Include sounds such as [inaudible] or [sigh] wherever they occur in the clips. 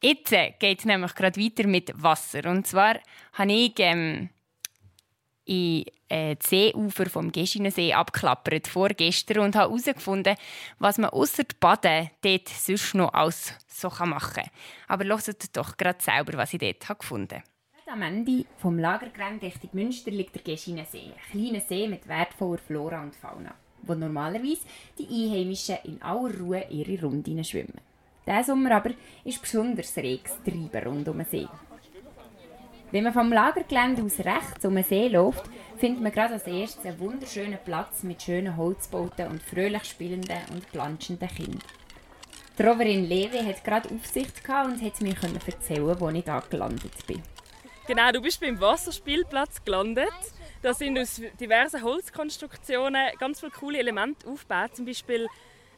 Jetzt geht es nämlich gerade weiter mit Wasser. Und zwar habe ich ähm, in äh, Seeufer vom Geschinersee abklappert vorgestern und habe herausgefunden, was man außer Baden dort sonst noch alles so machen kann. Aber hört doch gerade selber, was ich dort gefunden habe. Am Ende vom Lagergelände Richtung Münster liegt der Geschinersee, ein kleiner See mit wertvoller Flora und Fauna, wo normalerweise die Einheimischen in aller Ruhe ihre Runden schwimmen. Diesen Sommer aber ist besonders reges Treiben rund um den See. Wenn man vom Lagergelände aus rechts um den See läuft, findet man gerade als erstes einen wunderschönen Platz mit schönen Holzbauten und fröhlich spielenden und planschenden Kindern. Die Roverin Levi hat gerade Aufsicht und hat mir erzählen, wo ich da gelandet bin. Genau, du bist beim Wasserspielplatz gelandet. Da sind aus diversen Holzkonstruktionen ganz viele coole Elemente aufgebaut. Zum Beispiel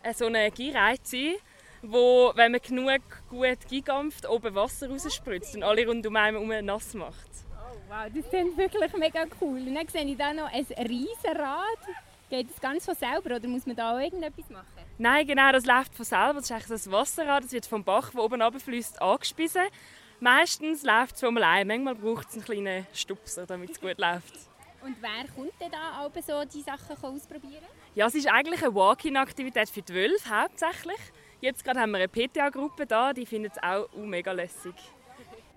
äh, so eine Gierreize, wo, wenn man genug gut gigampft, oben Wasser rausspritzt und alle rund um einen nass macht. Oh, wow, das klingt wirklich mega cool. Und dann sehe ich da noch ein Riesenrad. Geht das ganz von selber oder muss man da auch irgendetwas machen? Nein, genau, das läuft von selber. Das ist eigentlich das Wasserrad, das wird vom Bach, der oben runterfließt, angespiesen. Meistens läuft es von allein. Manchmal braucht es einen kleinen Stupser, damit es gut [laughs] läuft. Und wer kommt denn da auch so die Sachen ausprobieren? Ja, es ist eigentlich eine Walk-in-Aktivität für die Wölfe hauptsächlich. Jetzt gerade haben wir eine PTA-Gruppe da, die findet es auch mega lässig.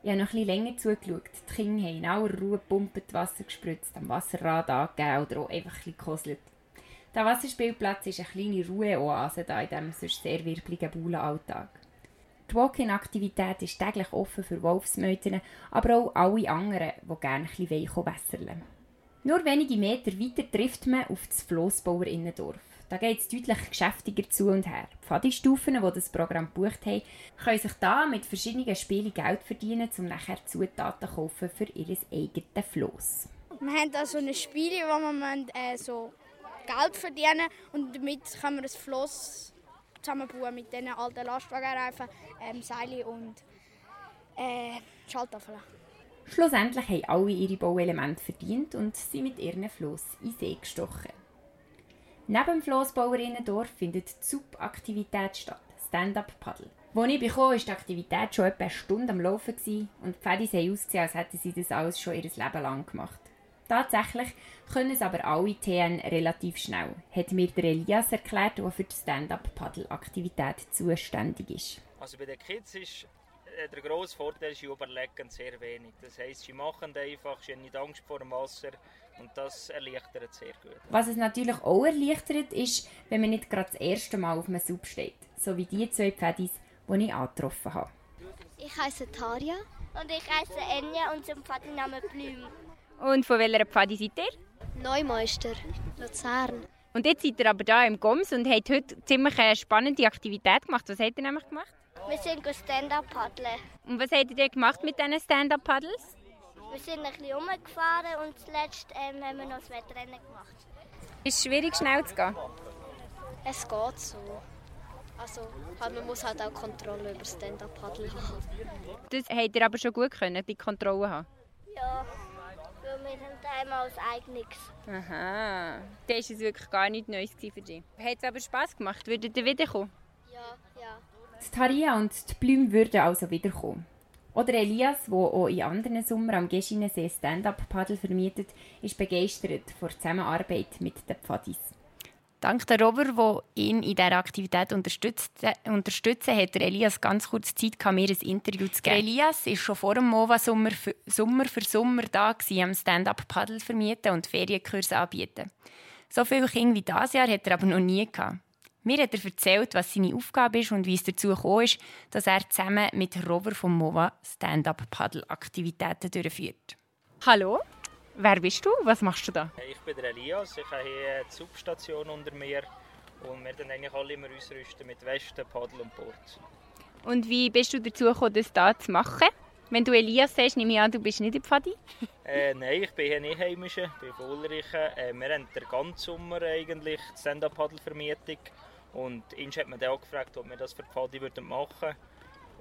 Ich habe noch bisschen länger zugeschaut. Die Kinder haben in aller Ruhe gepumpt, Wasser gespritzt, am Wasserrad angegeben oder auch einfach ein bisschen Der Wasserspielplatz ist eine kleine Ruheoase da in diesem sonst sehr wirbligen Baulenalltag. Die Walk-in-Aktivität ist täglich offen für Wolfsmütter, aber auch alle anderen, die gerne ein bisschen wässerlen Nur wenige Meter weiter trifft man auf das Flossbauer Innendorf. Da geht es deutlich geschäftiger zu und her. Die Pfadistufen, die das Programm gebucht haben, können sich da mit verschiedenen Spielen Geld verdienen, um nachher Zutaten zu kaufen für ihr eigenes Floss. Wir haben da so ein Spiel, wo man äh, so Geld verdienen und damit kann man das Floss zusammenbauen mit diesen alten Lastwagenreifen, ähm, Seile und äh, Schalttafeln. Schlussendlich haben alle ihre Bauelemente verdient und sind mit ihren Floss in See gestochen. Neben dem Flossbauerinnendorf findet die Sub-Aktivität statt, Stand-Up-Paddle. Als ich bekam, war die Aktivität schon etwa eine Stunde am Laufen und die Pferde sahen ausgesehen, als hätten sie das alles schon ihr Leben lang gemacht. Tatsächlich können es aber alle TN relativ schnell, hat mir der Elias erklärt, der für die Stand-Up-Paddle-Aktivität zuständig ist. Also bei den Kids ist der grosse Vorteil, sie überlegen sehr wenig. Das heisst, sie machen einfach, sie haben nicht Angst vor dem Wasser und das erleichtert sehr gut. Was es natürlich auch erleichtert, ist, wenn man nicht gerade das erste Mal auf einem Sub steht. So wie die zwei Pfadis, die ich angetroffen habe. Ich heiße Tarja. Und ich heiße Enya und zum Pfadinamen Blüm. Und von welcher Pfadi seid ihr? Neumeister, Luzern. Und jetzt seid ihr aber hier im Goms und habt heute ziemlich eine spannende Aktivität gemacht. Was habt ihr nämlich gemacht? Wir sind Stand-Up paddeln. Und was habt ihr gemacht mit diesen Stand-Up-Paddles? Wir sind ein bisschen rumgefahren und zuletzt ähm, haben wir noch das Wettrennen gemacht. Ist es schwierig, schnell zu gehen? Es geht so. Also, halt, man muss halt auch Kontrolle über Stand-Up-Paddle haben. Das habt ihr aber schon gut können, die Kontrolle haben? Ja, weil wir haben einmal als eigenes. Aha, das war es wirklich gar nicht Neues für dich. Hat es aber Spass gemacht? Würdet ihr wiederkommen? Ja, ja. Die Taria und die Blüm würden also wiederkommen. Oder Elias, der auch in anderen Sommer am Geschinesee Stand-Up-Paddle vermietet, ist begeistert vor der Zusammenarbeit mit den Pfadis. Dank der Rover, der ihn in dieser Aktivität unterstützen, unterstützen hat Elias ganz kurz Zeit, mir ein Interview zu geben. Elias war schon vor dem MOVA-Sommer für Sommer für Sommer da, gewesen, am Stand-Up-Paddle vermieten und Ferienkurse anbieten. So viele Kinder wie dieses Jahr hat er aber noch nie gehabt. Mir hat er erzählt, was seine Aufgabe ist und wie es dazu gekommen ist, dass er zusammen mit Rover vom MOVA Stand-Up-Paddle-Aktivitäten durchführt. Hallo, wer bist du? Was machst du da? Ich bin der Elias, ich habe hier die Substation unter mir und wir dann eigentlich alle immer ausrüsten mit Westen, Paddel und Board. Und wie bist du dazu gekommen, das hier zu machen? Wenn du Elias sagst, nehme ich an, du bist nicht in Pfadi? [laughs] äh, nein, ich bin hier nicht heimischer, ich bin Vollreichen. Äh, wir haben den ganzen Sommer eigentlich Stand-Up-Paddle-Vermietung und ihn hat man dann auch gefragt, ob wir das für die Pfadi würden machen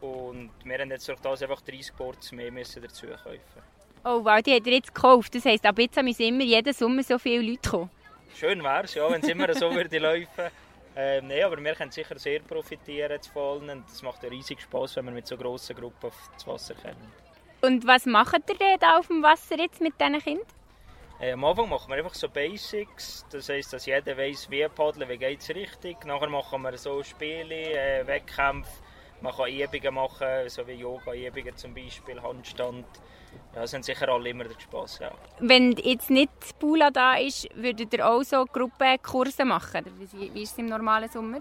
Und wir haben jetzt durch das einfach 30 Boards mehr müssen dazu kaufen. Oh wow, die hat er jetzt gekauft. Das heisst, ab jetzt müssen immer jeden Sommer so viele Leute kommen. Schön wäre es, ja, wenn es immer so würde [laughs] laufen. Ähm, Nein, aber wir können sicher sehr profitieren zu Fallen und es macht riesig Spaß, wenn wir mit so grossen Gruppen aufs Wasser kommen. Und was macht ihr denn da auf dem Wasser jetzt mit diesen Kindern? Äh, am Anfang machen wir einfach so Basics, das heisst, dass jeder weiß, wie paddeln, wie geht es richtig. Nachher machen wir so Spiele, äh, Wettkämpfe, man kann Übungen machen, so wie Yoga-Übungen zum Beispiel, Handstand. Ja, das haben sicher alle immer den Spass, ja. Wenn jetzt nicht Pula da ist, würdet ihr auch so Gruppenkurse machen? Wie wie ist es im normalen Sommer?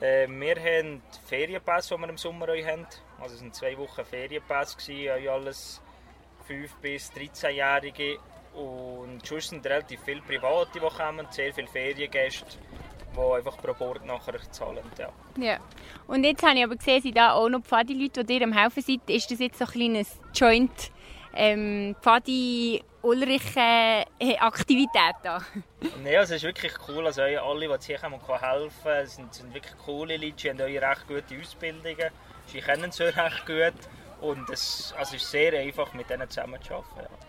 Äh, wir haben Ferienpass, die wir im Sommer haben. Also es waren zwei Wochen Ferienpass, alles 5- bis 13-Jährige. Und sonst sind relativ viele Private, die kommen, sehr viele Feriengäste, die einfach pro Bord nachher zahlen. Ja. Ja. Und jetzt habe ich aber gesehen, sind da auch noch Pfadi-Leute, die dir am Helfen sind. Ist das jetzt so ein kleines Joint ähm, Pfadi-Ulrich-Aktivität da? Nein, also es ist wirklich cool. Also alle, die hier kommen und können helfen sind, sind wirklich coole Leute. Sie haben auch recht gute Ausbildungen. Sie kennen es [laughs] auch recht gut. Und es, also ist sehr einfach, mit denen zusammenzuarbeiten. Ja.